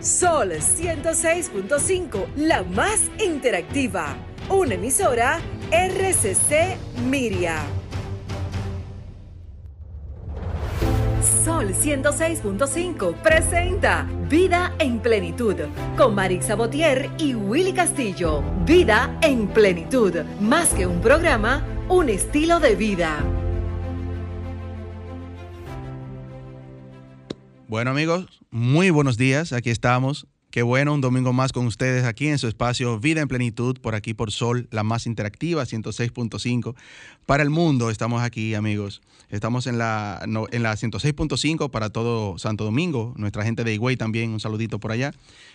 Sol 106.5, la más interactiva. Una emisora RCC Miria. Sol 106.5 presenta Vida en Plenitud con Marix Sabotier y Willy Castillo. Vida en Plenitud, más que un programa, un estilo de vida. Bueno amigos, muy buenos días, aquí estamos. Qué bueno, un domingo más con ustedes aquí en su espacio Vida en Plenitud, por aquí por Sol, la más interactiva, 106.5. Para el mundo estamos aquí, amigos. Estamos en la, en la 106.5 para todo Santo Domingo, nuestra gente de Higüey también, un saludito por allá.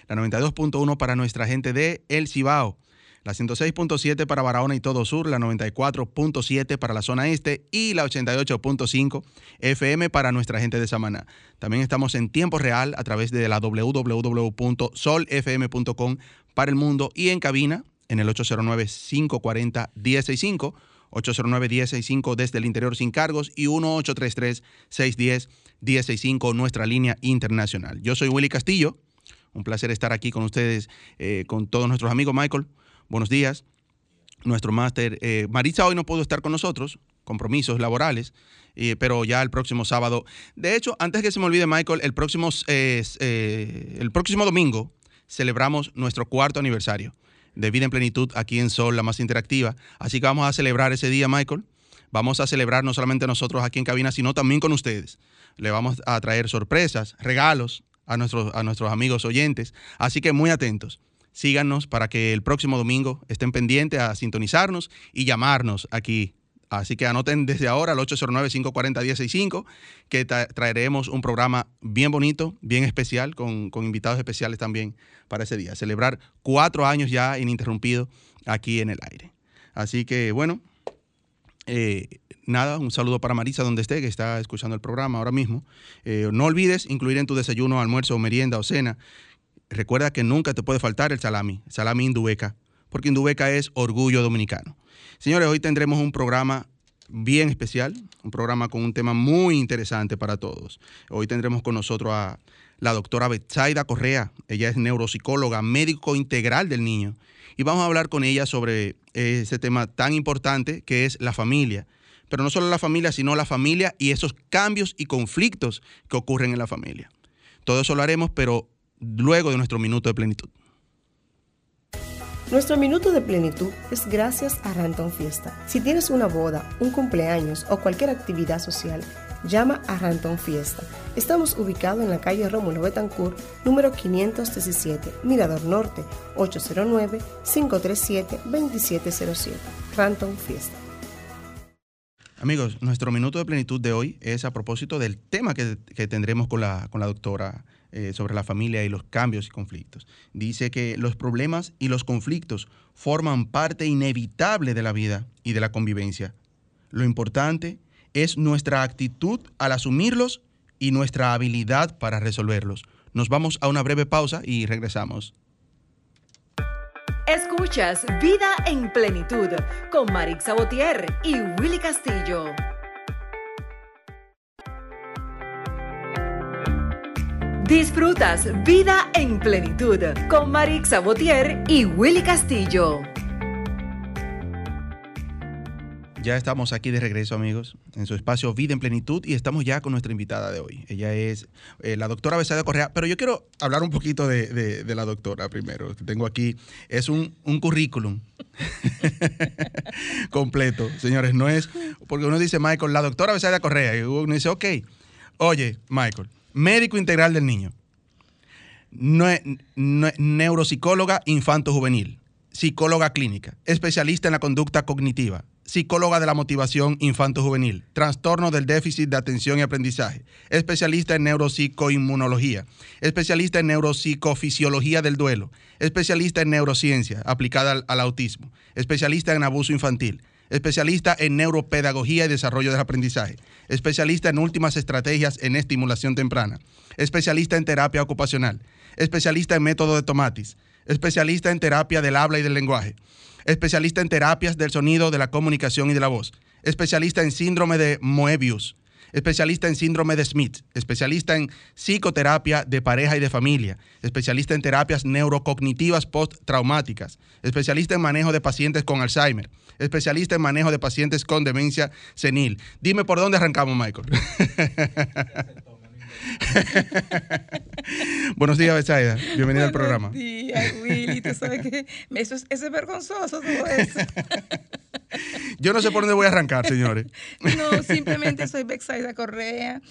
La 92.1 para nuestra gente de El Cibao la 106.7 para Barahona y todo sur, la 94.7 para la zona este y la 88.5 FM para nuestra gente de Samaná. También estamos en tiempo real a través de la www.solfm.com para el mundo y en cabina en el 809-540-1065, 809-1065 desde el interior sin cargos y 1833-610-1065, nuestra línea internacional. Yo soy Willy Castillo, un placer estar aquí con ustedes, eh, con todos nuestros amigos. Michael, buenos días. Nuestro máster, eh, Maritza hoy no pudo estar con nosotros, compromisos laborales, eh, pero ya el próximo sábado. De hecho, antes que se me olvide, Michael, el próximo, eh, el próximo domingo celebramos nuestro cuarto aniversario de Vida en Plenitud aquí en Sol, la más interactiva. Así que vamos a celebrar ese día, Michael. Vamos a celebrar no solamente nosotros aquí en cabina, sino también con ustedes. Le vamos a traer sorpresas, regalos a nuestros, a nuestros amigos oyentes. Así que muy atentos síganos para que el próximo domingo estén pendientes a sintonizarnos y llamarnos aquí. Así que anoten desde ahora al 809-540-1065 que traeremos un programa bien bonito, bien especial, con, invitados especiales también para ese día. Celebrar cuatro años ya ininterrumpido aquí en el aire. Así que bueno, eh, nada, un saludo para Marisa donde esté, que está escuchando el programa ahora mismo. Eh, no olvides incluir en tu desayuno, almuerzo, merienda o cena recuerda que nunca te puede faltar el salami, salami Indubeca, porque Indubeca es orgullo dominicano. Señores, hoy tendremos un programa bien especial, un programa con un tema muy interesante para todos. Hoy tendremos con nosotros a la doctora Betsaida Correa. Ella es neuropsicóloga, médico integral del niño. Y vamos a hablar con ella sobre ese tema tan importante que es la familia. Pero no solo la familia, sino la familia y esos cambios y conflictos que ocurren en la familia. Todo eso lo haremos, pero luego de nuestro minuto de plenitud. Nuestro minuto de plenitud es gracias a Ranton Fiesta. Si tienes una boda, un cumpleaños o cualquier actividad social, llama a Ranton Fiesta. Estamos ubicados en la calle Rómulo Betancourt, número 517, Mirador Norte, 809-537-2707. Ranton Fiesta. Amigos, nuestro minuto de plenitud de hoy es a propósito del tema que, tendremos con la, con la doctora eh, sobre la familia y los cambios y conflictos. Dice que los problemas y los conflictos forman parte inevitable de la vida y de la convivencia. Lo importante es nuestra actitud al asumirlos y nuestra habilidad para resolverlos. Nos vamos a una breve pausa y regresamos. Escuchas Vida en Plenitud con Marix Sabotier y Willy Castillo. Disfrutas Vida en Plenitud con Marix Sabotier y Willy Castillo. Ya estamos aquí de regreso, amigos, en su espacio Vida en Plenitud y estamos ya con nuestra invitada de hoy. Ella es eh, la doctora Besada Correa, pero yo quiero hablar un poquito de, la doctora primero. Tengo aquí, es un, currículum completo, señores. No es, porque uno dice, Michael, la doctora Besada Correa, y uno dice, ok, oye, Michael, médico integral del niño, neuropsicóloga infanto-juvenil, psicóloga clínica, especialista en la conducta cognitiva, psicóloga de la motivación infanto-juvenil, trastorno del déficit de atención y aprendizaje, especialista en neuropsicoinmunología, especialista en neuropsicofisiología del duelo, especialista en neurociencia aplicada al, al autismo, especialista en abuso infantil, especialista en neuropedagogía y desarrollo del aprendizaje, especialista en últimas estrategias en estimulación temprana, especialista en terapia ocupacional, especialista en método de tomatis, especialista en terapia del habla y del lenguaje, especialista en terapias del sonido, de la comunicación y de la voz, especialista en síndrome de Moebius, especialista en síndrome de Smith, especialista en psicoterapia de pareja y de familia, especialista en terapias neurocognitivas post-traumáticas, especialista en manejo de pacientes con Alzheimer, especialista en manejo de pacientes con demencia senil. Dime por dónde arrancamos, Michael. Buenos días, Besaida. Bienvenida al programa. Buenos días, Willy. Tú sabes que eso es, eso es vergonzoso todo eso. Yo no sé por dónde voy a arrancar, señores. No, simplemente soy Bexaida Correa,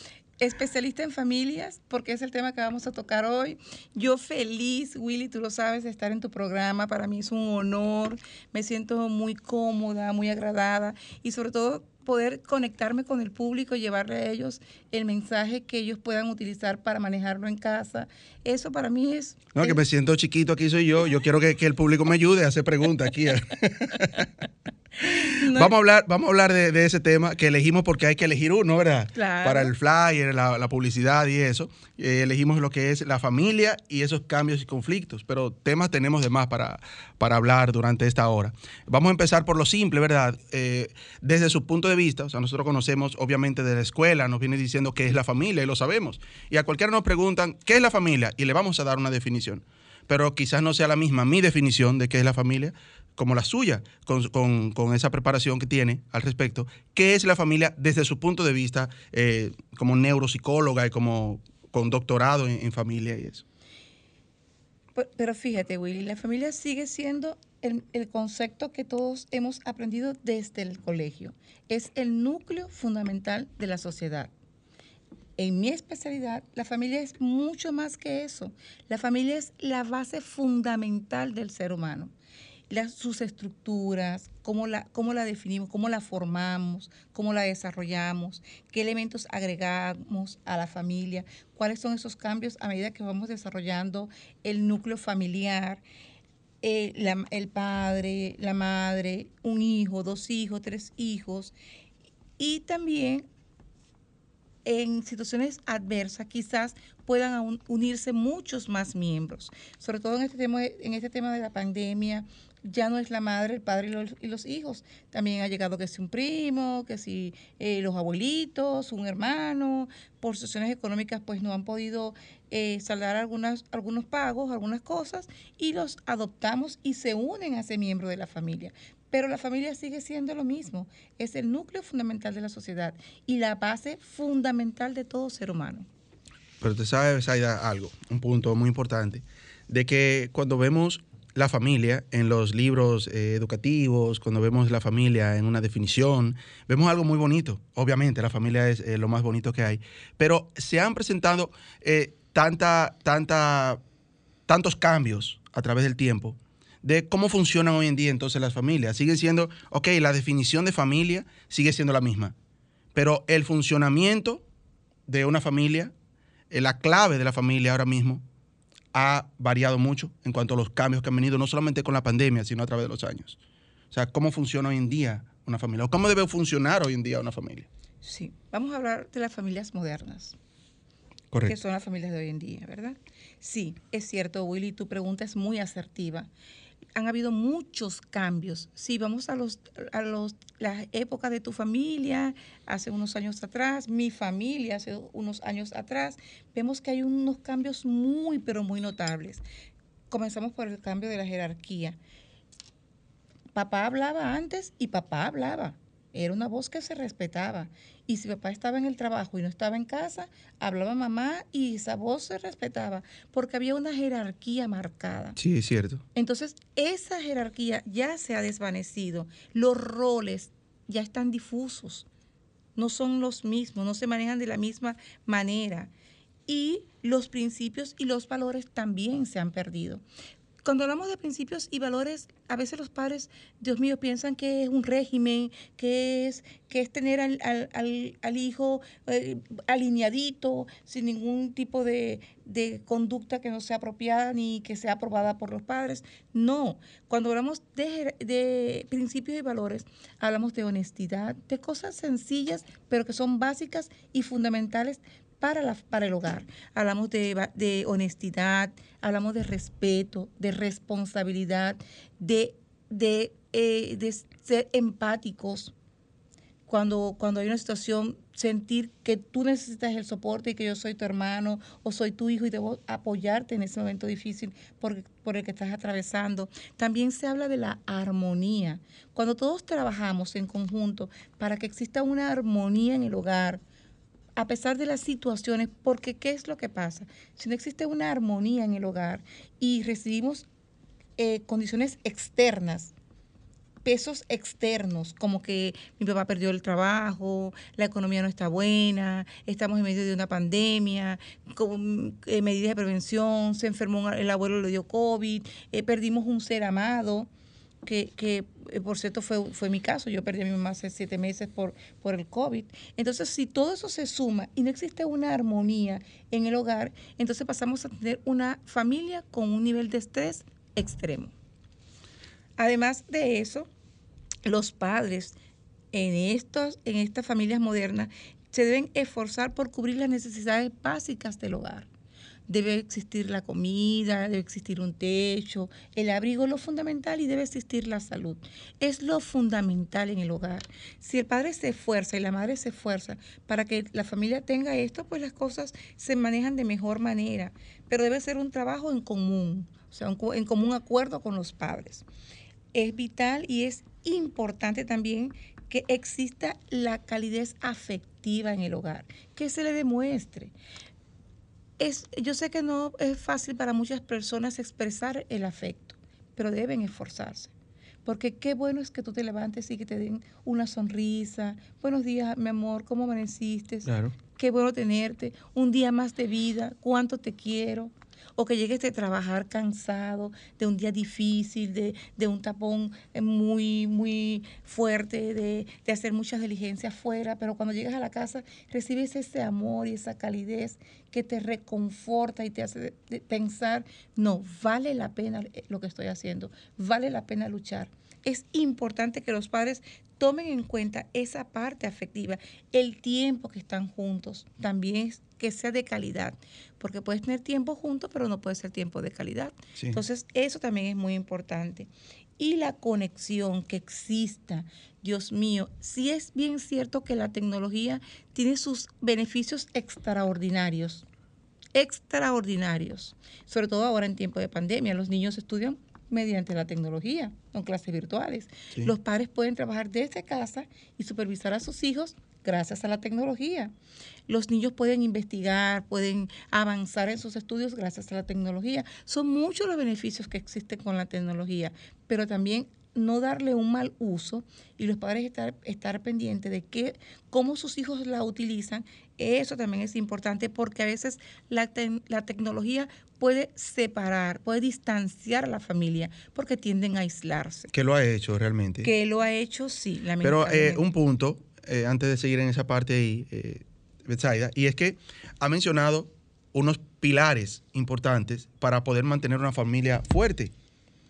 especialista en familias, porque es el tema que vamos a tocar hoy. Yo feliz, Willy, tú lo sabes, de estar en tu programa. Para mí es un honor. Me siento muy cómoda, muy agradada y sobre todo poder conectarme con el público, llevarle a ellos el mensaje que ellos puedan utilizar para manejarlo en casa. Eso para mí es... No, es, que me siento chiquito, aquí soy yo. Yo quiero que, que el público me ayude a hacer preguntas aquí. No. Vamos a hablar, vamos a hablar de, de, ese tema que elegimos porque hay que elegir uno, ¿verdad? Claro. Para el flyer, la, la publicidad y eso. Eh, elegimos lo que es la familia y esos cambios y conflictos, pero temas tenemos de más para, para hablar durante esta hora. Vamos a empezar por lo simple, ¿verdad? Eh, desde su punto de vista, o sea, nosotros conocemos obviamente de la escuela, nos viene diciendo qué es la familia y lo sabemos. Y a cualquiera nos preguntan, ¿qué es la familia? Y le vamos a dar una definición. Pero quizás no sea la misma mi definición de qué es la familia como la suya, con, con, esa preparación que tiene al respecto, qué es la familia desde su punto de vista eh, como neuropsicóloga y como con doctorado en, en, familia y eso. Pero fíjate, Willy, la familia sigue siendo el, el, concepto que todos hemos aprendido desde el colegio. Es el núcleo fundamental de la sociedad. En mi especialidad, la familia es mucho más que eso. La familia es la base fundamental del ser humano sus estructuras, cómo la, cómo la definimos, cómo la formamos, cómo la desarrollamos, qué elementos agregamos a la familia, cuáles son esos cambios a medida que vamos desarrollando el núcleo familiar, eh, el padre, la madre, un hijo, dos hijos, tres hijos, y también en situaciones adversas quizás puedan unirse muchos más miembros, sobre todo en este tema, en este tema de la pandemia, ya no es la madre, el padre y los, y los hijos. También ha llegado que si un primo, que si eh, los abuelitos, un hermano, por situaciones económicas pues no han podido eh, saldar algunas, algunos pagos, algunas cosas, y los adoptamos y se unen a ese miembro de la familia. Pero la familia sigue siendo lo mismo, es el núcleo fundamental de la sociedad y la base fundamental de todo ser humano. Pero te sabes, Aida, algo, un punto muy importante, de que cuando vemos la familia en los libros eh, educativos, cuando vemos la familia en una definición, vemos algo muy bonito. Obviamente, la familia es eh, lo más bonito que hay, pero se han presentado eh, tanta, tanta, tantos cambios a través del tiempo de cómo funcionan hoy en día entonces las familias. Siguen siendo, ok, la definición de familia sigue siendo la misma, pero el funcionamiento de una familia, la clave de la familia ahora mismo, ha variado mucho en cuanto a los cambios que han venido, no solamente con la pandemia, sino a través de los años. O sea, cómo funciona hoy en día una familia, o cómo debe funcionar hoy en día una familia. Sí, vamos a hablar de las familias modernas. Correcto. Que son las familias de hoy en día, ¿verdad? Sí, es cierto, Willy, tu pregunta es muy asertiva han habido muchos cambios. Si vamos a los a los las épocas de tu familia, hace unos años atrás, mi familia hace unos años atrás, vemos que hay unos cambios muy pero muy notables. Comenzamos por el cambio de la jerarquía. Papá hablaba antes y papá hablaba. Era una voz que se respetaba. Y si papá estaba en el trabajo y no estaba en casa, hablaba mamá y esa voz se respetaba, porque había una jerarquía marcada. Sí, es cierto. Entonces, esa jerarquía ya se ha desvanecido. Los roles ya están difusos. No son los mismos, no se manejan de la misma manera. Y los principios y los valores también se han perdido. Cuando hablamos de principios y valores, a veces los padres, Dios mío, piensan que es un régimen, que es, que es tener al, al, al hijo eh, alineadito, sin ningún tipo de, de, conducta que no sea apropiada ni que sea aprobada por los padres. No, cuando hablamos de, de principios y valores, hablamos de honestidad, de cosas sencillas, pero que son básicas y fundamentales para, la, para el hogar. Hablamos de, de, honestidad, hablamos de respeto, de responsabilidad, de, de, eh, de ser empáticos. cuando, cuando hay una situación, sentir que tú necesitas el soporte y que yo soy tu hermano o soy tu hijo y debo apoyarte en ese momento difícil por, por el que estás atravesando. También se habla de la armonía. Cuando todos trabajamos en conjunto para que exista una armonía en el hogar, a pesar de las situaciones, porque ¿qué es lo que pasa? Si no existe una armonía en el hogar y recibimos eh, condiciones externas, pesos externos, como que mi papá perdió el trabajo, la economía no está buena, estamos en medio de una pandemia, con eh, medidas de prevención, se enfermó el abuelo, le dio COVID, eh, perdimos un ser amado, que, eh, por cierto fue, fue mi caso, yo perdí a mi mamá hace siete meses por, por el COVID. Entonces, si todo eso se suma y no existe una armonía en el hogar, entonces pasamos a tener una familia con un nivel de estrés extremo. Además de eso, los padres en, estos, en estas familias modernas se deben esforzar por cubrir las necesidades básicas del hogar. Debe existir la comida, debe existir un techo, el abrigo, lo fundamental y debe existir la salud. Es lo fundamental en el hogar. Si el padre se esfuerza y la madre se esfuerza para que la familia tenga esto, pues las cosas se manejan de mejor manera. Pero debe ser un trabajo en común, o sea, en común acuerdo con los padres. Es vital y es importante también que exista la calidez afectiva en el hogar, que se le demuestre. Es, yo sé que no es fácil para muchas personas expresar el afecto, pero deben esforzarse. Porque qué bueno es que tú te levantes y que te den una sonrisa. Buenos días, mi amor, ¿cómo amaneciste? Claro. Qué bueno tenerte. Un día más de vida. ¿Cuánto te quiero? O que llegues de trabajar cansado, de un día difícil, de, un tapón eh, muy, muy fuerte, de, hacer muchas diligencias fuera, pero cuando llegas a la casa recibes ese amor y esa calidez que te reconforta y te hace pensar, no, vale la pena eh, lo que estoy haciendo, vale la pena luchar. Es importante que los padres tomen en cuenta esa parte afectiva, el tiempo que están juntos, también que sea de calidad, porque puedes tener tiempo juntos, pero no puede ser tiempo de calidad. Entonces, eso también es muy importante. Y la conexión que exista, Dios mío, sí es bien cierto que la tecnología tiene sus beneficios extraordinarios, extraordinarios, sobre todo ahora en tiempo de pandemia, los niños estudian mediante la tecnología, con clases virtuales. Los padres pueden trabajar desde casa y supervisar a sus hijos gracias a la tecnología. Los niños pueden investigar, pueden avanzar en sus estudios gracias a la tecnología. Son muchos los beneficios que existen con la tecnología, pero también no darle un mal uso y los padres estar, estar pendientes de que, cómo sus hijos la utilizan, eso también es importante porque a veces la, la tecnología puede separar, puede distanciar a la familia porque tienden a aislarse. Que lo ha hecho realmente. Que lo ha hecho, sí. Pero eh, un punto, eh, antes de seguir en esa parte ahí, eh, y es que ha mencionado unos pilares importantes para poder mantener una familia fuerte,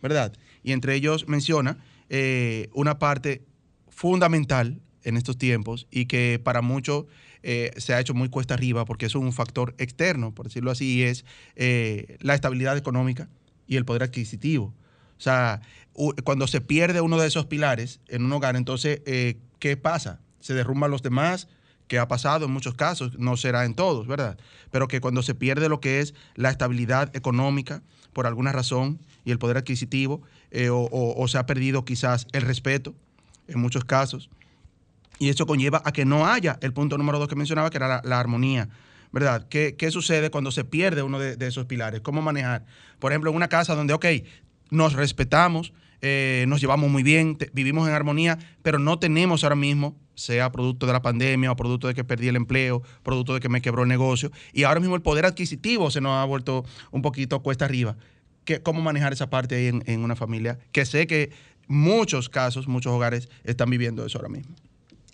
¿verdad? Y entre ellos menciona eh, una parte fundamental en estos tiempos y que para muchos eh, se ha hecho muy cuesta arriba porque es un factor externo, por decirlo así, y es eh, la estabilidad económica y el poder adquisitivo. O sea, cuando se pierde uno de esos pilares en un hogar, entonces, ¿qué pasa? Se derrumban los demás, que ha pasado en muchos casos, no será en todos, ¿verdad? Pero que cuando se pierde lo que es la estabilidad económica por alguna razón y el poder adquisitivo, eh, o, se ha perdido quizás el respeto en muchos casos, y eso conlleva a que no haya el punto número dos que mencionaba, que era la, armonía. ¿Verdad? ¿Qué, sucede cuando se pierde uno de, de, esos pilares? ¿Cómo manejar? Por ejemplo, en una casa donde, ok, nos respetamos, eh, nos llevamos muy bien, vivimos en armonía, pero no tenemos ahora mismo, sea producto de la pandemia o producto de que perdí el empleo, producto de que me quebró el negocio, y ahora mismo el poder adquisitivo se nos ha vuelto un poquito cuesta arriba. ¿Qué, ¿Cómo manejar esa parte ahí en, en una familia? Que sé que muchos casos, muchos hogares están viviendo eso ahora mismo.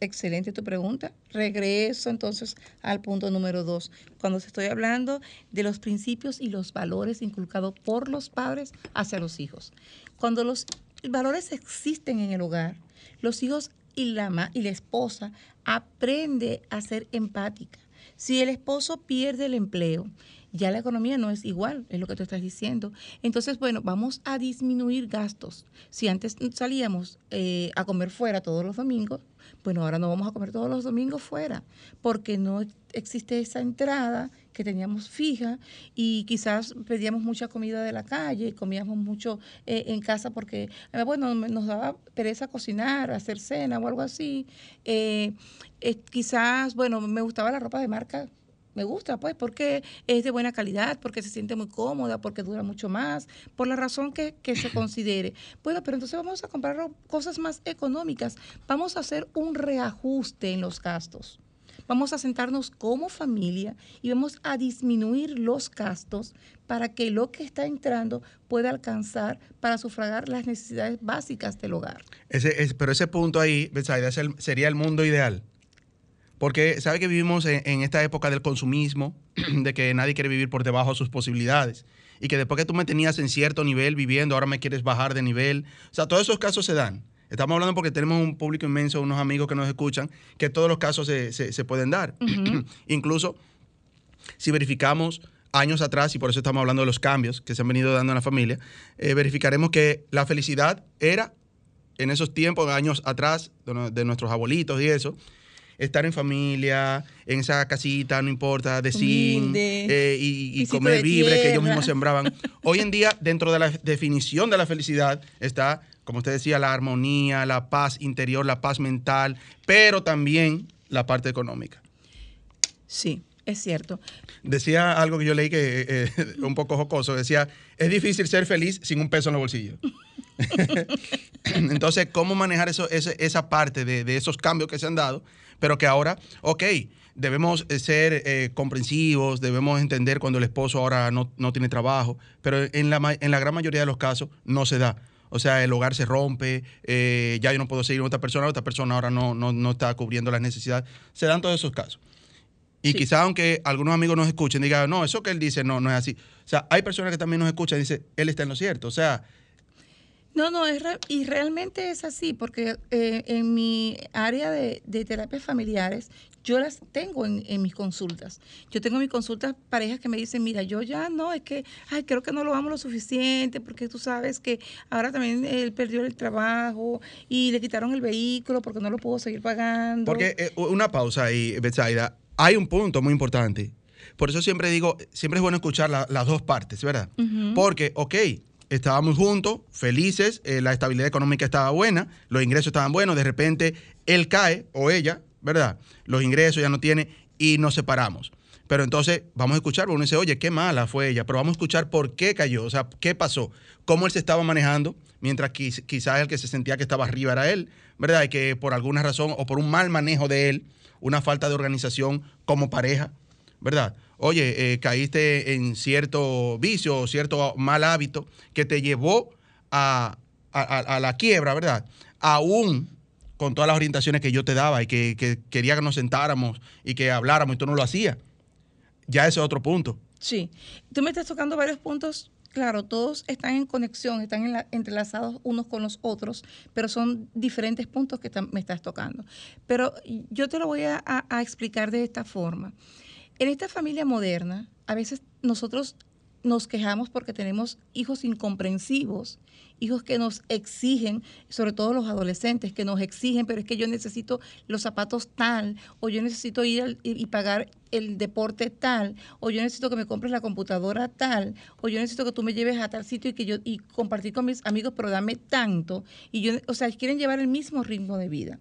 Excelente tu pregunta. Regreso entonces al punto número dos. Cuando se estoy hablando de los principios y los valores inculcados por los padres hacia los hijos. Cuando los valores existen en el hogar, los hijos y la, y la esposa aprende a ser empática. Si el esposo pierde el empleo, ya la economía no es igual, es lo que tú estás diciendo. Entonces, bueno, vamos a disminuir gastos. Si antes salíamos eh, a comer fuera todos los domingos, Bueno, ahora no vamos a comer todos los domingos fuera, porque no existe esa entrada que teníamos fija y quizás pedíamos mucha comida de la calle, comíamos mucho eh, en casa porque, eh, bueno, nos daba pereza cocinar, hacer cena o algo así. Eh, quizás, bueno, me gustaba la ropa de marca me gusta, pues, porque es de buena calidad, porque se siente muy cómoda, porque dura mucho más, por la razón que, que, se considere. Bueno, pero entonces vamos a comprar cosas más económicas, vamos a hacer un reajuste en los gastos. Vamos a sentarnos como familia y vamos a disminuir los gastos para que lo que está entrando pueda alcanzar para sufragar las necesidades básicas del hogar. Ese, pero ese punto ahí, sería el mundo ideal. Porque sabe que vivimos en, esta época del consumismo, de que nadie quiere vivir por debajo de sus posibilidades. Y que después que tú me tenías en cierto nivel viviendo, ahora me quieres bajar de nivel. O sea, todos esos casos se dan. Estamos hablando porque tenemos un público inmenso, unos amigos que nos escuchan, que todos los casos se, pueden dar. Incluso si verificamos años atrás, y por eso estamos hablando de los cambios que se han venido dando en la familia, eh, verificaremos que la felicidad era en esos tiempos, años atrás, de nuestros abuelitos y eso, estar en familia, en esa casita, no importa, de zinc eh, y, comer libre que ellos mismos sembraban. Hoy en día, dentro de la definición de la felicidad, está, como usted decía, la armonía, la paz interior, la paz mental, pero también la parte económica. Sí, es cierto. Decía algo que yo leí que eh, un poco jocoso, decía, es difícil ser feliz sin un peso en el bolsillo. Entonces, ¿cómo manejar eso, esa, parte de, de, esos cambios que se han dado pero que ahora, ok, debemos eh, ser eh, comprensivos, debemos entender cuando el esposo ahora no, tiene trabajo, pero en la, en la gran mayoría de los casos no se da. O sea, el hogar se rompe, eh, ya yo no puedo seguir con otra persona, otra persona ahora no, no, está cubriendo las necesidades. Se dan todos esos casos. Y quizá aunque algunos amigos nos escuchen, digan, no, eso que él dice no, no es así. O sea, hay personas que también nos escuchan y dicen, él está en lo cierto. O sea, no, no, es y realmente es así, porque eh, en mi área de, terapias familiares, yo las tengo en, mis consultas. Yo tengo mis consultas parejas que me dicen, mira, yo ya no, es que, ay, creo que no lo amo lo suficiente, porque tú sabes que ahora también él perdió el trabajo y le quitaron el vehículo porque no lo puedo seguir pagando. Porque eh, una pausa ahí, Betsaida, hay un punto muy importante. Por eso siempre digo, siempre es bueno escuchar las dos partes, ¿verdad? Porque, ok, estábamos juntos, felices, eh, la estabilidad económica estaba buena, los ingresos estaban buenos, de repente él cae o ella, ¿verdad? Los ingresos ya no tiene y nos separamos. Pero entonces vamos a escuchar, uno dice, oye, qué mala fue ella, pero vamos a escuchar por qué cayó, o sea, qué pasó, cómo él se estaba manejando, mientras quizás el que se sentía que estaba arriba era él, ¿verdad? Y que por alguna razón o por un mal manejo de él, una falta de organización como pareja, ¿verdad? Oye, eh, caíste en cierto vicio o cierto mal hábito que te llevó a, la quiebra, ¿verdad? Aún con todas las orientaciones que yo te daba y que, quería que nos sentáramos y que habláramos y tú no lo hacías. Ya ese es otro punto. Sí, tú me estás tocando varios puntos claro, todos están en conexión, están entrelazados unos con los otros, pero son diferentes puntos que me estás tocando. Pero yo te lo voy a explicar de esta forma. En esta familia moderna, a veces nosotros nos quejamos porque tenemos hijos incomprensivos, hijos que nos exigen, sobre todo los adolescentes, que nos exigen, pero es que yo necesito los zapatos tal, o yo necesito ir y pagar el deporte tal, o yo necesito que me compres la computadora tal, o yo necesito que tú me lleves a tal sitio y que yo y compartir con mis amigos, pero dame tanto. Y yo, o sea, quieren llevar el mismo ritmo de vida.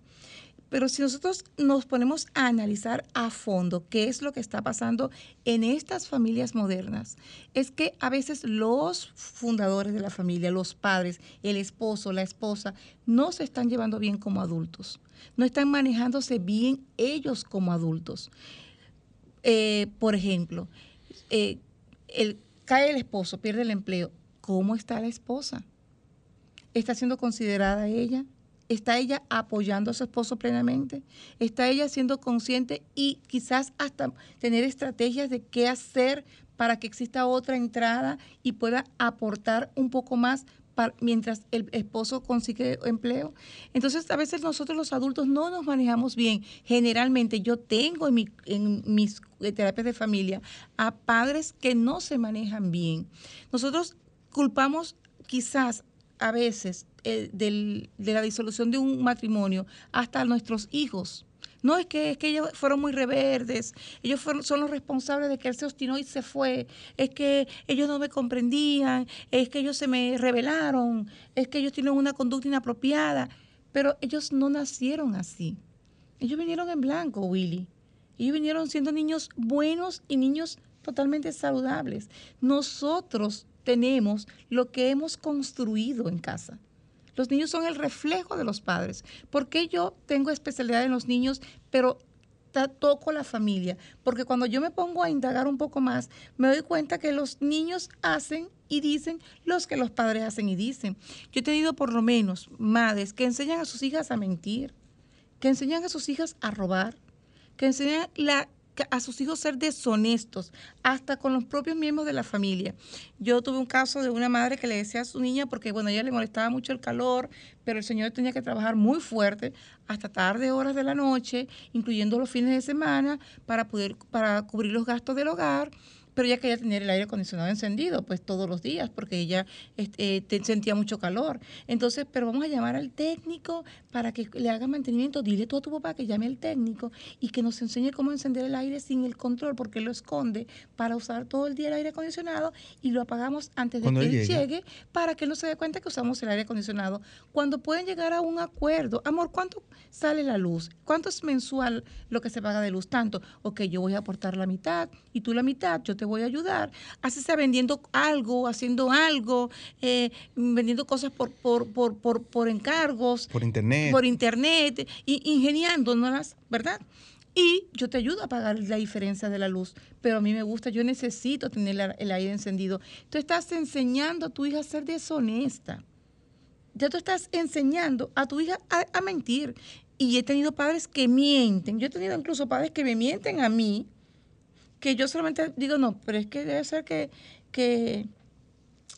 Pero si nosotros nos ponemos a analizar a fondo qué es lo que está pasando en estas familias modernas, es que a veces los fundadores de la familia, los padres, el esposo, la esposa, no se están llevando bien como adultos, no están manejándose bien ellos como adultos. Eh, por ejemplo, eh, cae el esposo, pierde el empleo. ¿Cómo está la esposa? ¿Está siendo considerada ella? ¿Está ella apoyando a su esposo plenamente? ¿Está ella siendo consciente y quizás hasta tener estrategias de qué hacer para que exista otra entrada y pueda aportar un poco más mientras el esposo consigue empleo? Entonces, a veces nosotros los adultos no nos manejamos bien. Generalmente yo tengo en, en mis terapias de familia a padres que no se manejan bien. Nosotros culpamos quizás a veces eh, de la disolución de un matrimonio hasta nuestros hijos. No es que, es que ellos fueron muy reverdes, ellos son los responsables de que él se obstinó y se fue, es que ellos no me comprendían, es que ellos se me rebelaron, es que ellos tienen una conducta inapropiada, pero ellos no nacieron así. Ellos vinieron en blanco, Willy. Ellos vinieron siendo niños buenos y niños totalmente saludables. Nosotros tenemos lo que hemos construido en casa. Los niños son el reflejo de los padres. ¿Por qué yo tengo especialidad en los niños, pero toco la familia? Porque cuando yo me pongo a indagar un poco más, me doy cuenta que los niños hacen y dicen los que los padres hacen y dicen. Yo he tenido por lo menos madres que enseñan a sus hijas a mentir, que enseñan a sus hijas a robar, que enseñan la a sus hijos ser deshonestos, hasta con los propios miembros de la familia. Yo tuve un caso de una madre que le decía a su niña, porque bueno, a ella le molestaba mucho el calor, pero el señor tenía que trabajar muy fuerte hasta tarde horas de la noche, incluyendo los fines de semana, para poder, para cubrir los gastos del hogar pero ella quería tener el aire acondicionado encendido, pues todos los días, porque ella este, sentía mucho calor. Entonces, pero vamos a llamar al técnico para que le haga mantenimiento. Dile tú a tu papá que llame al técnico y que nos enseñe cómo encender el aire sin el control, porque él lo esconde para usar todo el día el aire acondicionado y lo apagamos antes de que él llegue. para que él no se dé cuenta que usamos el aire acondicionado. Cuando pueden llegar a un acuerdo, amor, ¿cuánto sale la luz? ¿Cuánto es mensual lo que se paga de luz? Tanto, ok, yo voy a aportar la mitad y tú la mitad, yo te voy a ayudar. Así sea vendiendo algo, haciendo algo, eh, vendiendo cosas por, por, por, por, por encargos. Por internet. Por internet, y, ingeniándonos, ¿verdad? Y yo te ayudo a pagar la diferencia de la luz, pero a mí me gusta, yo necesito tener el aire encendido. Tú estás enseñando a tu hija a ser deshonesta. Ya tú estás enseñando a tu hija a, a mentir. Y he tenido padres que mienten. Yo he tenido incluso padres que me mienten a mí que yo solamente digo, no, pero es que debe ser que, que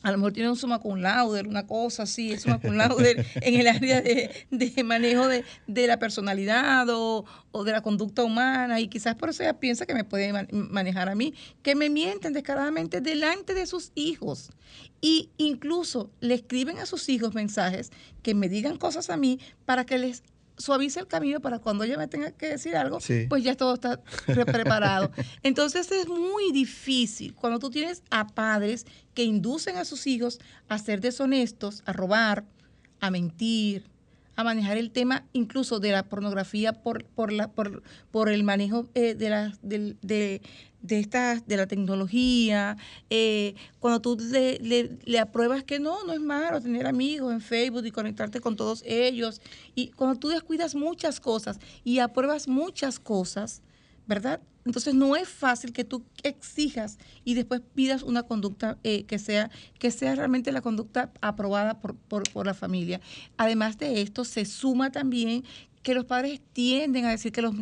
a lo mejor tiene un summa cum laude, una cosa así, es summa cum laude en el área de, manejo de, la personalidad o, de la conducta humana. Y quizás por eso ella piensa que me puede manejar a mí, que me mienten descaradamente delante de sus hijos. Y incluso le escriben a sus hijos mensajes que me digan cosas a mí para que les suaviza el camino para cuando ella me tenga que decir algo, pues ya todo está preparado. Entonces es muy difícil cuando tú tienes a padres que inducen a sus hijos a ser deshonestos, a robar, a mentir, a manejar el tema incluso de la pornografía por, por, la, por, por el manejo eh, de, la, de, de, de, esta, de la tecnología, eh, cuando tú le, le, apruebas que no, no es malo tener amigos en Facebook y conectarte con todos ellos, y cuando tú descuidas muchas cosas y apruebas muchas cosas, ¿verdad? Entonces no es fácil que tú exijas y después pidas una conducta eh, que, sea, que sea realmente la conducta aprobada por, por, por, la familia. Además de esto, se suma también que los padres tienden a decir que los,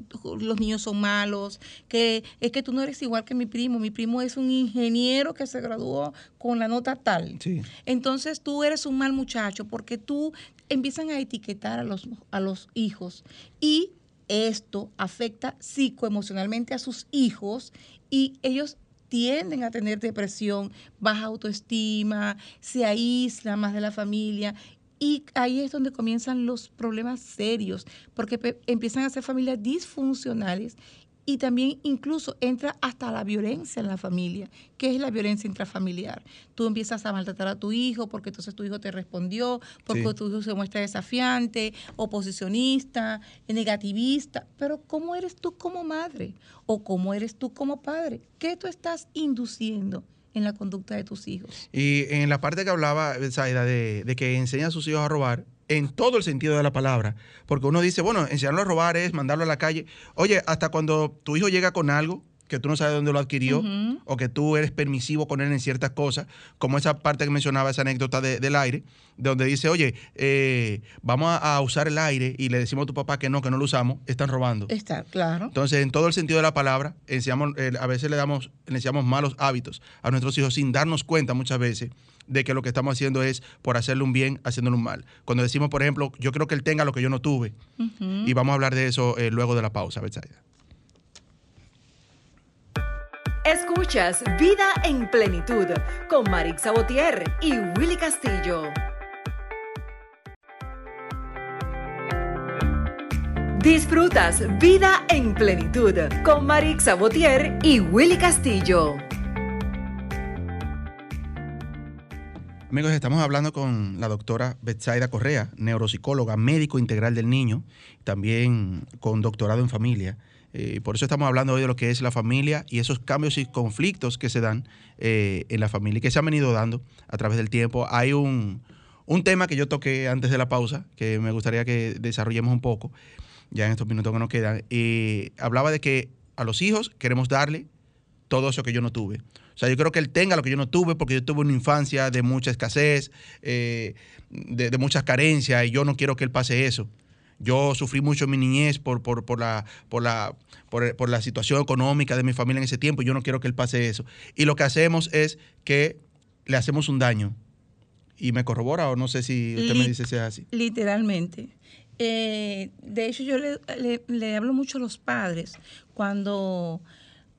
niños son malos, que es que tú no eres igual que mi primo, mi primo es un ingeniero que se graduó con la nota tal. Entonces tú eres un mal muchacho porque tú empiezan a etiquetar a los, a los hijos y esto afecta psicoemocionalmente a sus hijos y ellos tienden a tener depresión, baja autoestima, se aíslan más de la familia y ahí es donde comienzan los problemas serios, porque empiezan a ser familias disfuncionales y también incluso entra hasta la violencia en la familia. ¿Qué es la violencia intrafamiliar? Tú empiezas a maltratar a tu hijo porque entonces tu hijo te respondió, porque tu hijo se muestra desafiante, oposicionista, negativista. Pero ¿cómo eres tú como madre? ¿O cómo eres tú como padre? ¿Qué tú estás induciendo? En la conducta de tus hijos. Y en la parte que hablaba, Zaida, de, de que enseña a sus hijos a robar, en todo el sentido de la palabra, porque uno dice, bueno, enseñarlo a robar es mandarlo a la calle. Oye, hasta cuando tu hijo llega con algo, que tú no sabes dónde lo adquirió o que tú eres permisivo con él en ciertas cosas, como esa parte que mencionaba, esa anécdota del aire, donde dice, oye, eh, vamos a, usar el aire y le decimos a tu papá que no, que no lo usamos, están robando. Está, claro. Entonces, en todo el sentido de la palabra, enseñamos, eh, a veces le damos, le enseñamos malos hábitos a nuestros hijos sin darnos cuenta muchas veces de que lo que estamos haciendo es por hacerle un bien, haciéndole un mal. Cuando decimos, por ejemplo, yo creo que él tenga lo que yo no tuve, y vamos a hablar de eso eh, luego de la pausa, Betsaida. Escuchas Vida en Plenitud con Marix Sabotier y Willy Castillo. Disfrutas Vida en Plenitud con Marix Sabotier y Willy Castillo. Amigos, estamos hablando con la doctora Betsaida Correa, neuropsicóloga, médico integral del niño, también con doctorado en familia eh, por eso estamos hablando hoy de lo que es la familia y esos cambios y conflictos que se dan eh, en la familia y que se han venido dando a través del tiempo. Hay un, un tema que yo toqué antes de la pausa que me gustaría que desarrollemos un poco, ya en estos minutos que nos quedan, eh, hablaba de que a los hijos queremos darle todo eso que yo no tuve. O sea, yo creo que él tenga lo que yo no tuve porque yo tuve una infancia de mucha escasez, eh, de, de, muchas carencias y yo no quiero que él pase eso. Yo sufrí mucho en mi niñez por, por, por la, por, la, por, por, la situación económica de mi familia en ese tiempo y yo no quiero que él pase eso. Y lo que hacemos es que le hacemos un daño. Y me corrobora o no sé si usted me dice si es así. Literalmente. Eh, de hecho, yo le, le, le, hablo mucho a los padres cuando,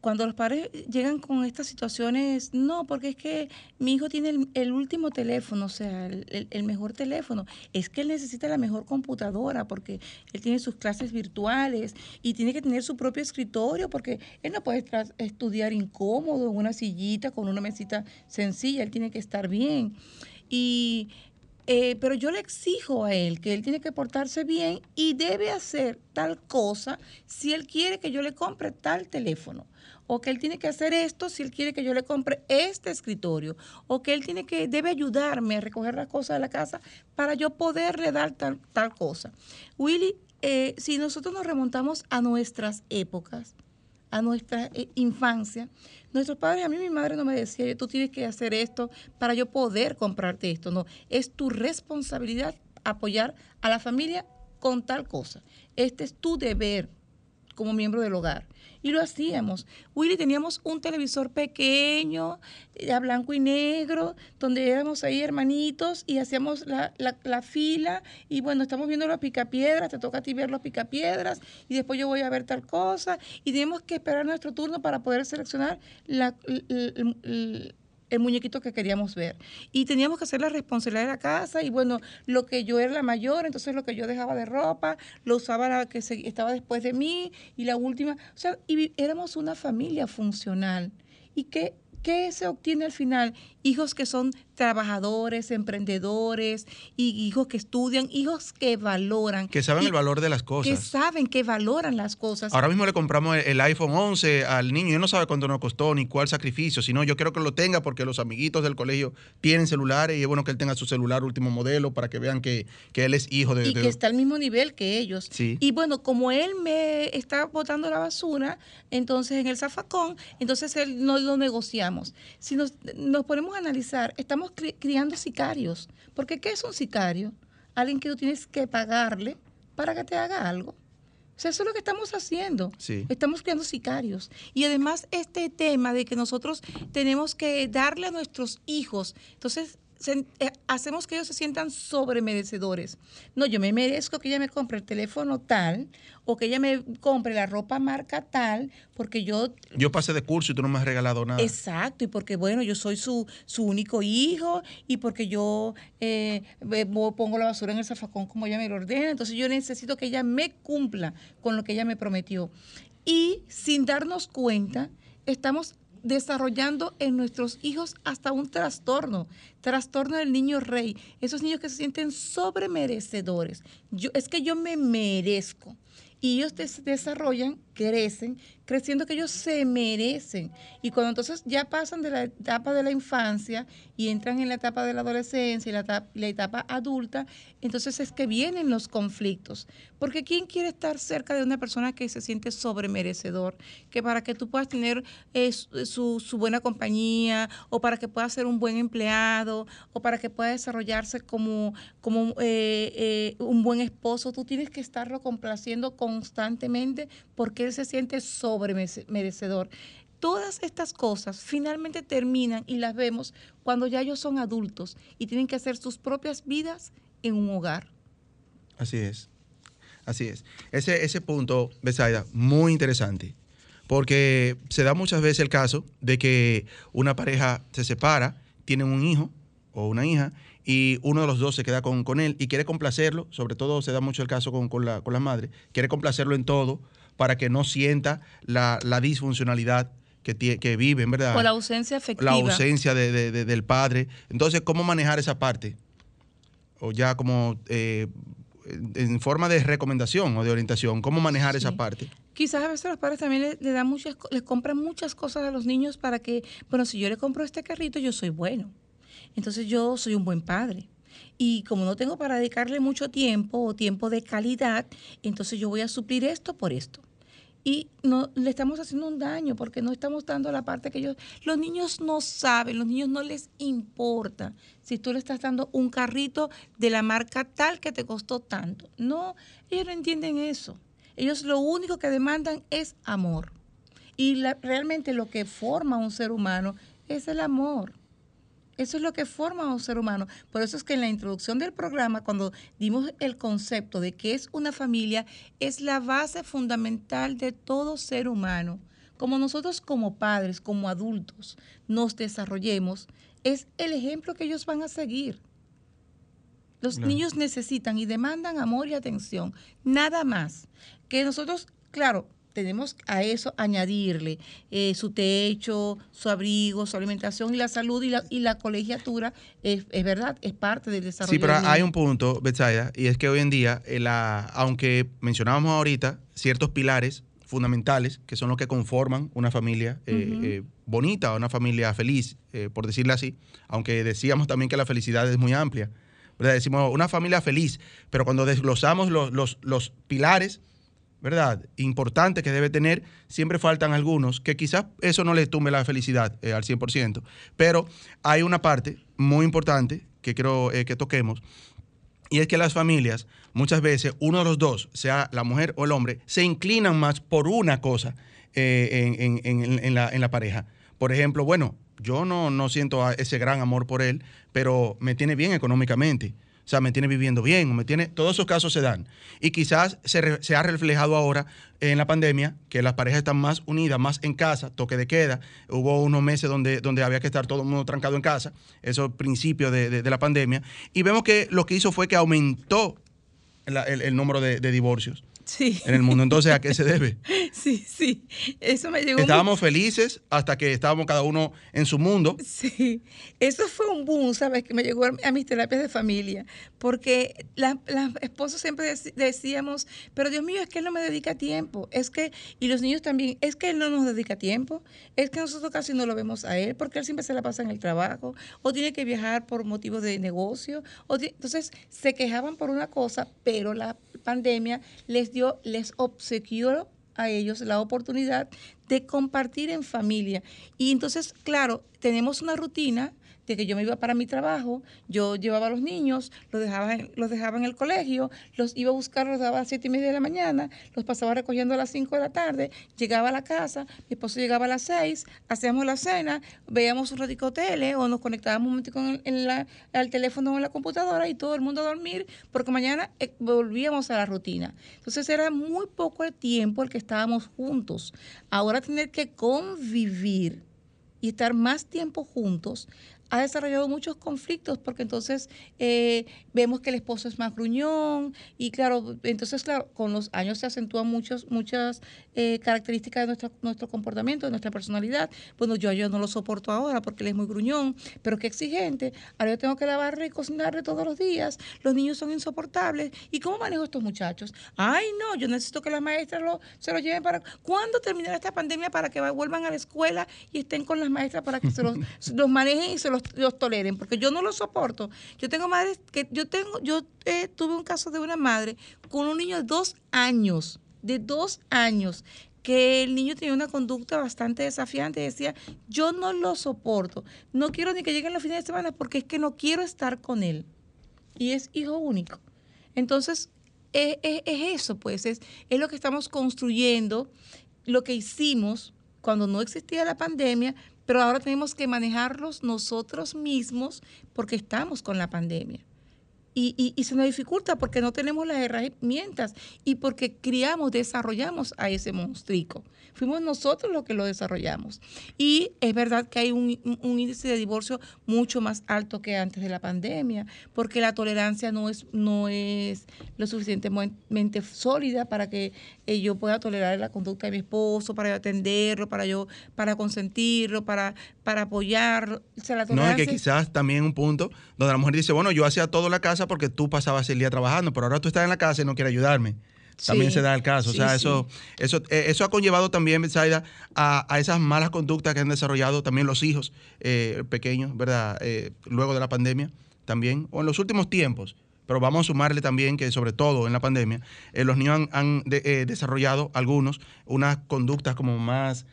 cuando los padres llegan con estas situaciones, no, porque es que mi hijo tiene el, último teléfono, o sea, el, el, mejor teléfono, es que él necesita la mejor computadora porque él tiene sus clases virtuales y tiene que tener su propio escritorio porque él no puede estudiar incómodo en una sillita con una mesita sencilla, él tiene que estar bien. Y eh, pero yo le exijo a él que él tiene que portarse bien y debe hacer tal cosa si él quiere que yo le compre tal teléfono. O que él tiene que hacer esto si él quiere que yo le compre este escritorio. O que él tiene que, debe ayudarme a recoger las cosas de la casa para yo poderle dar tal, tal cosa. Willy, eh, si nosotros nos remontamos a nuestras épocas, a nuestra eh, infancia, nuestros padres, a mí mi madre no me decía, tú tienes que hacer esto para yo poder comprarte esto. No, es tu responsabilidad apoyar a la familia con tal cosa. Este es tu deber como miembro del hogar. Y lo hacíamos. Willy, teníamos un televisor pequeño, a blanco y negro, donde éramos ahí hermanitos y hacíamos la, la, la, fila. Y bueno, estamos viendo los picapiedras, te toca a ti ver los picapiedras, y después yo voy a ver tal cosa. Y teníamos que esperar nuestro turno para poder seleccionar la, muñequito que queríamos ver. Y teníamos que hacer la responsabilidad de la casa y bueno, lo que yo era la mayor, entonces lo que yo dejaba de ropa, lo usaba la que se, estaba después de mí y la última, o sea, y éramos una familia funcional. ¿Y qué, qué se obtiene al final? Hijos que son trabajadores, emprendedores, y hijos que estudian, hijos que valoran. Que saben el valor de las cosas. Que saben, que valoran las cosas. Ahora mismo le compramos el iPhone 11 al niño y él no sabe cuánto nos costó ni cuál sacrificio, sino yo quiero que lo tenga porque los amiguitos del colegio tienen celulares y es bueno que él tenga su celular último modelo para que vean que, que él es hijo de... Y de... que está al mismo nivel que ellos. Sí. Y bueno, como él me está botando la basura, entonces en el zafacón, entonces él no lo negociamos. Si nos, nos ponemos a analizar, estamos cri criando sicarios. Porque ¿qué es un sicario? Alguien que tú tienes que pagarle para que te haga algo. O sea, eso es lo que estamos haciendo. Sí. Estamos creando sicarios. Y además este tema de que nosotros tenemos que darle a nuestros hijos, entonces se, eh, hacemos que ellos se sientan sobremerecedores. No, yo me merezco que ella me compre el teléfono tal o que ella me compre la ropa marca tal porque yo... Yo pasé de curso y tú no me has regalado nada. Exacto, y porque bueno, yo soy su, su único hijo y porque yo eh, pongo la basura en el zafacón como ella me lo ordena, entonces yo necesito que ella me cumpla con lo que ella me prometió. Y sin darnos cuenta, estamos desarrollando en nuestros hijos hasta un trastorno, trastorno del niño rey, esos niños que se sienten sobremerecedores. Yo, es que yo me merezco. Y ellos des desarrollan, crecen, creciendo que ellos se merecen. Y cuando entonces ya pasan de la etapa de la infancia y entran en la etapa de la adolescencia y la etapa, adulta, entonces es que vienen los conflictos. Porque ¿quién quiere estar cerca de una persona que se siente sobremerecedor? Que para que tú puedas tener eh, su, su, buena compañía o para que puedas ser un buen empleado o para que pueda desarrollarse como, como eh, eh, un buen esposo, tú tienes que estarlo complaciendo constantemente porque él se siente sobremerecedor. Todas estas cosas finalmente terminan y las vemos cuando ya ellos son adultos y tienen que hacer sus propias vidas en un hogar. Así es. Así es. Ese, ese punto, Besaida, muy interesante. Porque se da muchas veces el caso de que una pareja se separa, tienen un hijo o una hija y uno de los dos se queda con, con él y quiere complacerlo, sobre todo se da mucho el caso con, con, la, con la madre, quiere complacerlo en todo para que no sienta la, la disfuncionalidad que, que viven, ¿verdad? O la ausencia afectiva. La ausencia de, de, del padre. Entonces, ¿cómo manejar esa parte? O ya como eh, en forma de recomendación o de orientación, ¿cómo manejar esa parte? Quizás a veces los padres también le, le, dan muchas, les compran muchas cosas a los niños para que, bueno, si yo le compro este carrito, yo soy bueno. Entonces yo soy un buen padre. Y como no tengo para dedicarle mucho tiempo o tiempo de calidad, entonces yo voy a suplir esto por esto y no le estamos haciendo un daño porque no estamos dando la parte que ellos los niños no saben los niños no les importa si tú le estás dando un carrito de la marca tal que te costó tanto. No ellos no entienden eso. Ellos lo único que demandan es amor. Y la, realmente lo que forma un ser humano es el amor eso es lo que forma a un ser humano. Por eso es que en la introducción del programa, cuando dimos el concepto de qué es una familia, es la base fundamental de todo ser humano. Como nosotros como padres, como adultos, nos desarrollemos, es el ejemplo que ellos van a seguir. Los no. niños necesitan y demandan amor y atención, nada más. Que nosotros, claro, tenemos a eso añadirle eh, su techo, su abrigo, su alimentación y la salud y la, y la colegiatura, es, es verdad, es parte del desarrollo. Sí, pero del hay un punto, Betsaida, y es que hoy en día, eh, la, aunque mencionábamos ahorita ciertos pilares fundamentales que son los que conforman una familia eh, uh -huh. eh, bonita, una familia feliz, por decirlo así, aunque decíamos también que la felicidad es muy amplia. ¿verdad? Decimos una familia feliz, pero cuando desglosamos los, los, los pilares, ¿verdad? Importante que debe tener, siempre faltan algunos, que quizás eso no le tumbe la felicidad eh, al 100%, pero hay una parte muy importante que quiero eh, que toquemos, y es que las familias, muchas veces, uno de los dos, sea la mujer o el hombre, se inclinan más por una cosa eh, en, en, en, la, en la pareja. Por ejemplo, bueno, yo no, no siento ese gran amor por él, pero me tiene bien económicamente. O sea, me tiene viviendo bien, me tiene, todos esos casos se dan. Y quizás se, ha reflejado ahora en la pandemia que las parejas están más unidas, más en casa, toque de queda. Hubo unos meses donde, donde había que estar todo el mundo trancado en casa, eso es principio de, de, de, la pandemia. Y vemos que lo que hizo fue que aumentó el, el, número de divorcios sí. en el mundo. Entonces, ¿a qué se debe? Sí, sí. Eso me llegó. Estábamos muy... felices hasta que estábamos cada uno en su mundo. Sí. Eso fue un boom, ¿sabes? Que me llegó a mis terapias de familia. Porque las la esposas siempre decíamos, pero Dios mío, es que él no me dedica tiempo. Es que, y los niños también, es que él no nos dedica tiempo. Es que nosotros casi no lo vemos a él porque él siempre se la pasa en el trabajo o tiene que viajar por motivos de negocio. O entonces se quejaban por una cosa, pero la pandemia les dio, les obsequió a ellos la oportunidad de compartir en familia. Y entonces, claro, tenemos una rutina de que yo me iba para mi trabajo, yo llevaba a los niños, los dejaba, los dejaba en el colegio, los iba a buscar, los daba a las siete y media de la mañana, los pasaba recogiendo a las cinco de la tarde, llegaba a la casa, mi esposo llegaba a las seis, hacíamos la cena, veíamos un ratico tele o nos conectábamos un momento en la, al teléfono o en la computadora y todo el mundo a dormir, porque mañana eh, volvíamos a la rutina. Entonces era muy poco el tiempo el que estábamos juntos. Ahora tener que convivir y estar más tiempo juntos ha desarrollado muchos conflictos porque entonces eh, vemos que el esposo es más gruñón y claro, entonces claro, con los años se acentúan muchos, muchas eh, características de nuestro, nuestro comportamiento, de nuestra personalidad. Bueno, yo, yo no lo soporto ahora porque él es muy gruñón, pero qué exigente. Ahora yo tengo que lavarle y cocinarle todos los días. Los niños son insoportables. ¿Y cómo manejo a estos muchachos? Ay, no, yo necesito que las maestras lo, se lo lleven para... ¿Cuándo terminará esta pandemia para que vuelvan a la escuela y estén con las maestras para que se los, los manejen y se los, los, toleren? Porque yo no los soporto. Yo tengo madres que... Yo tengo... Yo eh, tuve un caso de una madre con un niño de dos años de dos años que el niño tenía una conducta bastante desafiante. Decía, yo no lo soporto, no quiero ni que lleguen los fines de semana porque es que no quiero estar con él. Y es hijo único. Entonces, es, es, es eso, pues, es, es lo que estamos construyendo, lo que hicimos cuando no existía la pandemia, pero ahora tenemos que manejarlos nosotros mismos porque estamos con la pandemia. Y, y, se nos dificulta porque no tenemos las herramientas y porque criamos, desarrollamos a ese monstruo. Fuimos nosotros los que lo desarrollamos. Y es verdad que hay un, índice de divorcio mucho más alto que antes de la pandemia, porque la tolerancia no es, no es lo suficientemente sólida para que eh, yo pueda tolerar la conducta de mi esposo, para atenderlo, para yo, para consentirlo, para, para apoyarlo. no, es que quizás también un punto donde la mujer dice, bueno, yo hacía todo la casa porque tú pasabas el día trabajando, pero ahora tú estás en la casa y no quieres ayudarme también se da el caso. o sea, eso, eso, eh, eso ha conllevado también, Betsaida, a, a, esas malas conductas que han desarrollado también los hijos eh, pequeños, ¿verdad? Eh, luego de la pandemia también, o en los últimos tiempos. Pero vamos a sumarle también que, sobre todo en la pandemia, los niños han, desarrollado algunos unas conductas como más,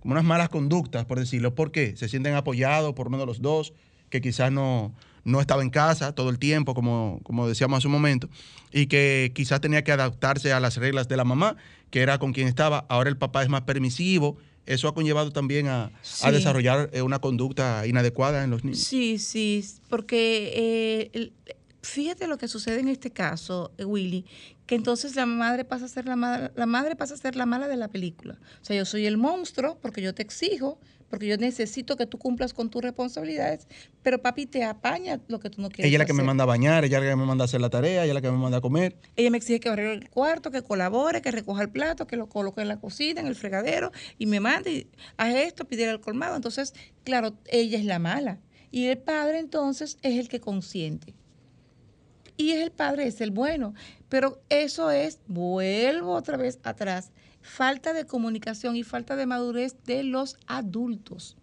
como unas malas conductas, por decirlo. ¿Por qué? Se sienten apoyados por uno de los dos, que quizás no, no estaba en casa todo el tiempo, como, como decíamos hace un momento, y que quizás tenía que adaptarse a las reglas de la mamá, que era con quien estaba. Ahora el papá es más permisivo. Eso ha conllevado también a, desarrollar eh, una conducta inadecuada en los niños. Sí, sí, porque eh, fíjate lo que sucede en este caso, eh, Willy, que entonces la madre pasa a ser la, la madre pasa a ser la mala de la película. O sea, yo soy el monstruo porque yo te exijo, porque yo necesito que tú cumplas con tus responsabilidades, pero papi te apaña lo que tú no quieres. Ella es la que me manda a bañar, ella es la que me manda a hacer la tarea, ella es la que me manda a comer. Ella me exige que barre el cuarto, que colabore, que recoja el plato, que lo coloque en la cocina, en el fregadero, y me mande, y haz esto, pide el colmado. Entonces, claro, ella es la mala. Y el padre entonces es el que consiente. Y es el padre, es el bueno. Pero eso es, vuelvo otra vez atrás, falta de comunicación y falta de madurez de los adultos.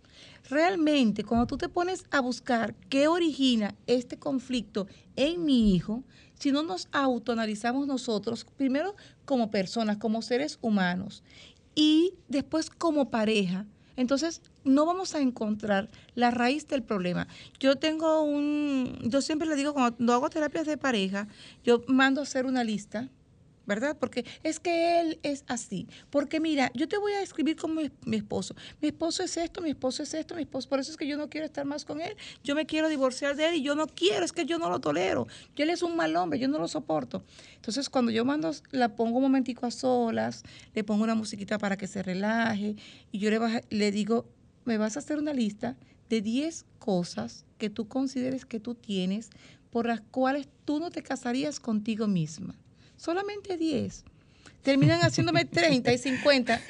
Realmente, cuando tú te pones a buscar qué origina este conflicto en mi hijo, si no nos autoanalizamos nosotros, primero como personas, como seres humanos, y después como pareja, entonces no vamos a encontrar la raíz del problema. Yo tengo un, yo siempre le digo, cuando hago terapias de pareja, yo mando a hacer una lista ¿verdad? Porque es que él es así. Porque mira, yo te voy a escribir como mi, esposo. Mi esposo es esto, mi esposo es esto, mi esposo. Por eso es que yo no quiero estar más con él. Yo me quiero divorciar de él y yo no quiero, es que yo no lo tolero. Yo él es un mal hombre, yo no lo soporto. Entonces, cuando yo mando, la pongo un momentico a solas, le pongo una musiquita para que se relaje y yo le, le digo, me vas a hacer una lista de 10 cosas que tú consideres que tú tienes por las cuales tú no te casarías contigo misma solamente 10. Terminan haciéndome 30 y 50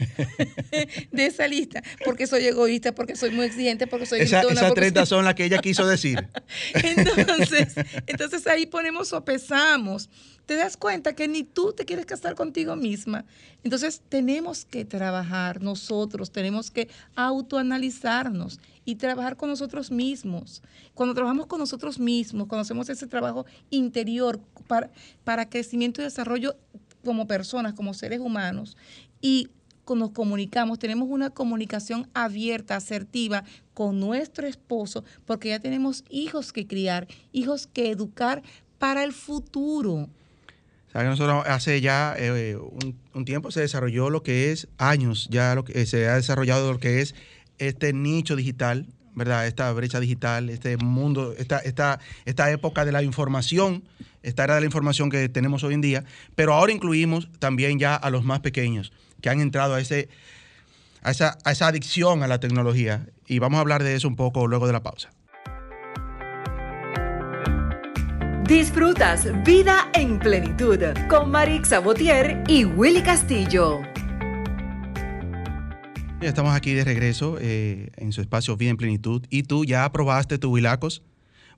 de esa lista, porque soy egoísta, porque soy muy exigente, porque soy esa, Esas 30 son las que ella quiso decir. entonces, entonces ahí ponemos o pesamos. Te das cuenta que ni tú te quieres casar contigo misma. Entonces tenemos que trabajar nosotros, tenemos que autoanalizarnos y trabajar con nosotros mismos. Cuando trabajamos con nosotros mismos, cuando hacemos ese trabajo interior para, para crecimiento y desarrollo como personas, como seres humanos, y nos comunicamos, tenemos una comunicación abierta, asertiva con nuestro esposo, porque ya tenemos hijos que criar, hijos que educar para el futuro. nosotros hace ya eh, un, tiempo se desarrolló lo que es años, ya lo que se ha desarrollado lo que es este nicho digital, ¿verdad? Esta brecha digital, este mundo, esta, esta, esta época de la información, esta era de la información que tenemos hoy en día, pero ahora incluimos también ya a los más pequeños que han entrado a, ese, a, esa, a esa adicción a la tecnología. Y vamos a hablar de eso un poco luego de la pausa. Disfrutas Vida en Plenitud con Marix Sabotier y Willy Castillo. Estamos aquí de regreso eh, en su espacio Vida en Plenitud. ¿Y tú ya probaste tu Wilacos?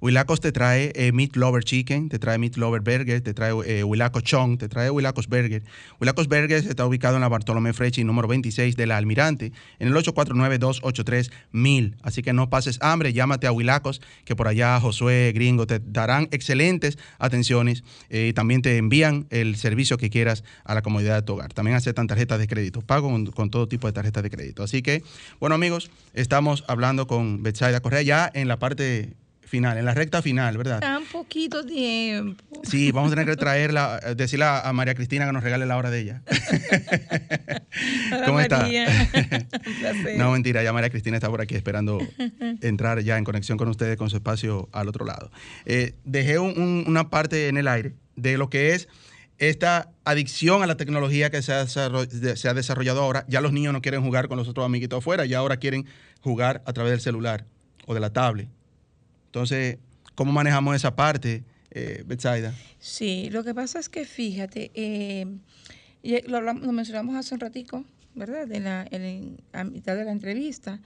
Wilacos te trae eh, Meat Lover Chicken, te trae Meat Lover Burger, te trae eh, Chong, te trae Wilacos Burger. Wilacos Burger está ubicado en la Bartolomé Frechi, número 26 de la Almirante, en el 849-283-1000. Así que no pases hambre, llámate a Wilacos, que por allá Josué Gringo te darán excelentes atenciones y eh, también te envían el servicio que quieras a la comodidad de tu hogar. También aceptan tarjetas de crédito, pago con, con todo tipo de tarjetas de crédito. Así que, bueno amigos, estamos hablando con Betsaida Correa ya en la parte final, en la recta final, ¿verdad? Tan poquito tiempo. Sí, vamos a tener que traerla, decirle a María Cristina que nos regale la hora de ella. ¿Cómo está? no, mentira, ya María Cristina está por aquí esperando entrar ya en conexión con ustedes, con su espacio al otro lado. Eh, dejé una parte en el aire de lo que es esta adicción a la tecnología que se ha, se ha, desarrollado ahora. Ya los niños no quieren jugar con los otros amiguitos afuera, ya ahora quieren jugar a través del celular o de la tablet. Entonces, ¿cómo manejamos esa parte, eh, Betsaida? Sí, lo que pasa es que fíjate, eh, lo, lo, mencionamos hace un ratico, ¿verdad? En la, en, a mitad de la entrevista.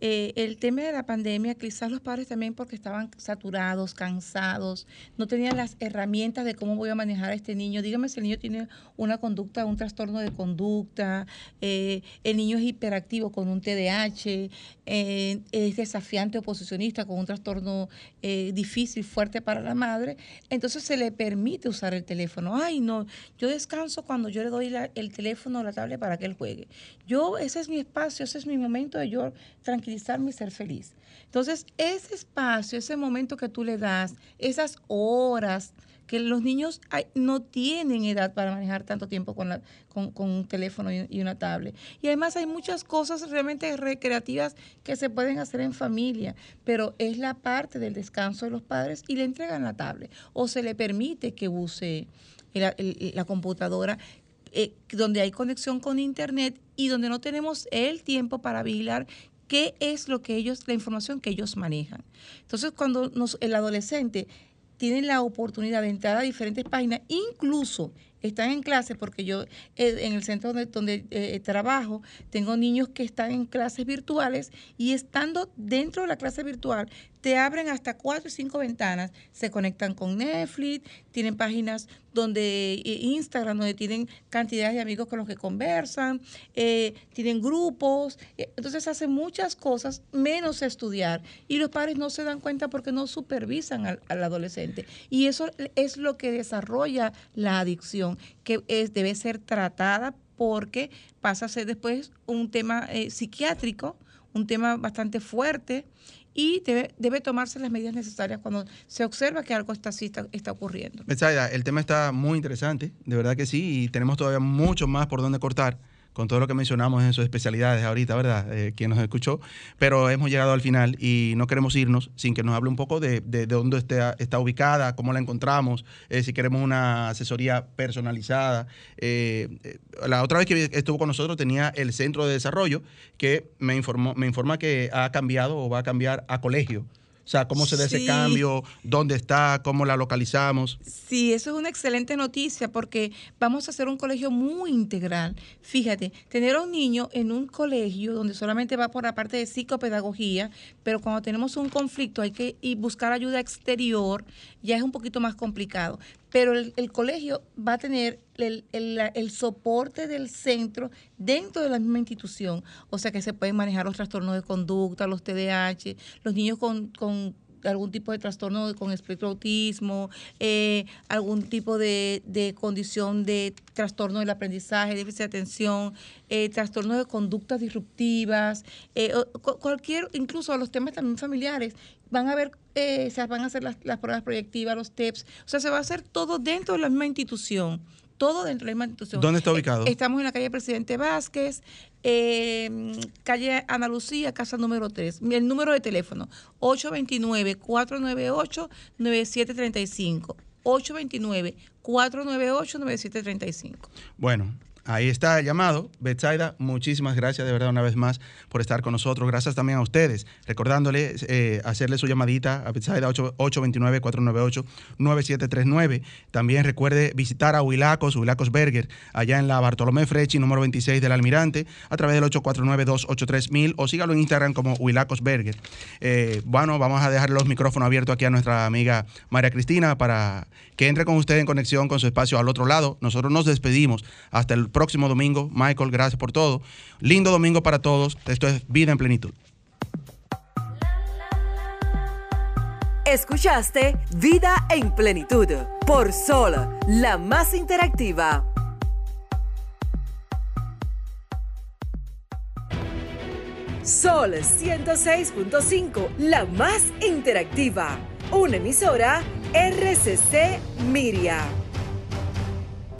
Eh, el tema de la pandemia, quizás los padres también porque estaban saturados, cansados, no tenían las herramientas de cómo voy a manejar a este niño. Dígame si el niño tiene una conducta, un trastorno de conducta, eh, el niño es hiperactivo con un TDAH, eh, es desafiante oposicionista con un trastorno difícil, fuerte para la madre. Entonces se le permite usar el teléfono. Ay, no, yo descanso cuando yo le doy el teléfono o la tablet para que él juegue. Yo, ese es mi espacio, ese es mi momento de yo tranquilizar y ser feliz. Entonces, ese espacio, ese momento que tú le das, esas horas que los niños no tienen edad para manejar tanto tiempo con, con, un teléfono y, una tablet. Y además hay muchas cosas realmente recreativas que se pueden hacer en familia, pero es la parte del descanso de los padres y le entregan la tablet o se le permite que use la computadora eh, donde hay conexión con internet y donde no tenemos el tiempo para vigilar qué es lo que ellos, la información que ellos manejan. Entonces, cuando el adolescente tiene la oportunidad de entrar a diferentes páginas, incluso están en clase, porque yo eh, en el centro donde, donde eh, trabajo tengo niños que están en clases virtuales y estando dentro de la clase virtual te abren hasta cuatro o cinco ventanas, se conectan con Netflix, tienen páginas donde eh, Instagram, donde tienen cantidades de amigos con los que conversan, tienen grupos, entonces hacen muchas cosas menos estudiar y los padres no se dan cuenta porque no supervisan al, adolescente. Y eso es lo que desarrolla la adicción que es, debe ser tratada porque pasa a ser después un tema eh, psiquiátrico, un tema bastante fuerte y debe, debe, tomarse las medidas necesarias cuando se observa que algo está, así está, está ocurriendo. el tema está muy interesante, de verdad que sí, y tenemos todavía mucho más por donde cortar con todo lo que mencionamos en sus especialidades ahorita, ¿verdad? Eh, quien nos escuchó, pero hemos llegado al final y no queremos irnos sin que nos hable un poco de, de, dónde está, está, ubicada, cómo la encontramos, eh, si queremos una asesoría personalizada. Eh, la otra vez que estuvo con nosotros tenía el centro de desarrollo que me, informó, me informa que ha cambiado o va a cambiar a colegio. O sea, cómo se da ese cambio, dónde está, cómo la localizamos. Sí, eso es una excelente noticia porque vamos a hacer un colegio muy integral. Fíjate, tener a un niño en un colegio donde solamente va por la parte de psicopedagogía, pero cuando tenemos un conflicto hay que y buscar ayuda exterior, ya es un poquito más complicado pero el, colegio va a tener el, el, soporte del centro dentro de la misma institución. O sea que se pueden manejar los trastornos de conducta, los TDAH, los niños con, con algún tipo de trastorno con espectro autismo, eh, algún tipo de, de, condición de trastorno del aprendizaje, déficit de atención, eh, trastornos de conductas disruptivas, eh, cualquier, incluso los temas también familiares van a ver, eh, se van a hacer las, pruebas proyectivas, los TEPS, o sea, se va a hacer todo dentro de la misma institución todo dentro de la misma institución. ¿Dónde está ubicado? estamos en la calle Presidente Vázquez, calle Ana Lucía, casa número 3. El número de teléfono, 829-498-9735. 829-498-9735. Bueno, Ahí está el llamado. Betsaida, muchísimas gracias de verdad una vez más por estar con nosotros. Gracias también a ustedes, recordándole eh, hacerle su llamadita a Betsaida 829-498-9739. También recuerde visitar a Huilacos, Huilacos Berger, allá en la Bartolomé Frechi, número 26 del Almirante, a través del 849-283-1000 o sígalo en Instagram como Huilacos Berger. Eh, bueno, vamos a dejar los micrófonos abiertos aquí a nuestra amiga María Cristina para que entre con usted en conexión con su espacio al otro lado. Nosotros nos despedimos hasta el próximo domingo. Michael, gracias por todo. Lindo domingo para todos. Esto es Vida en Plenitud. Escuchaste Vida en Plenitud por Sol, la más interactiva. Sol 106.5, la más interactiva. Una emisora RCC Miria.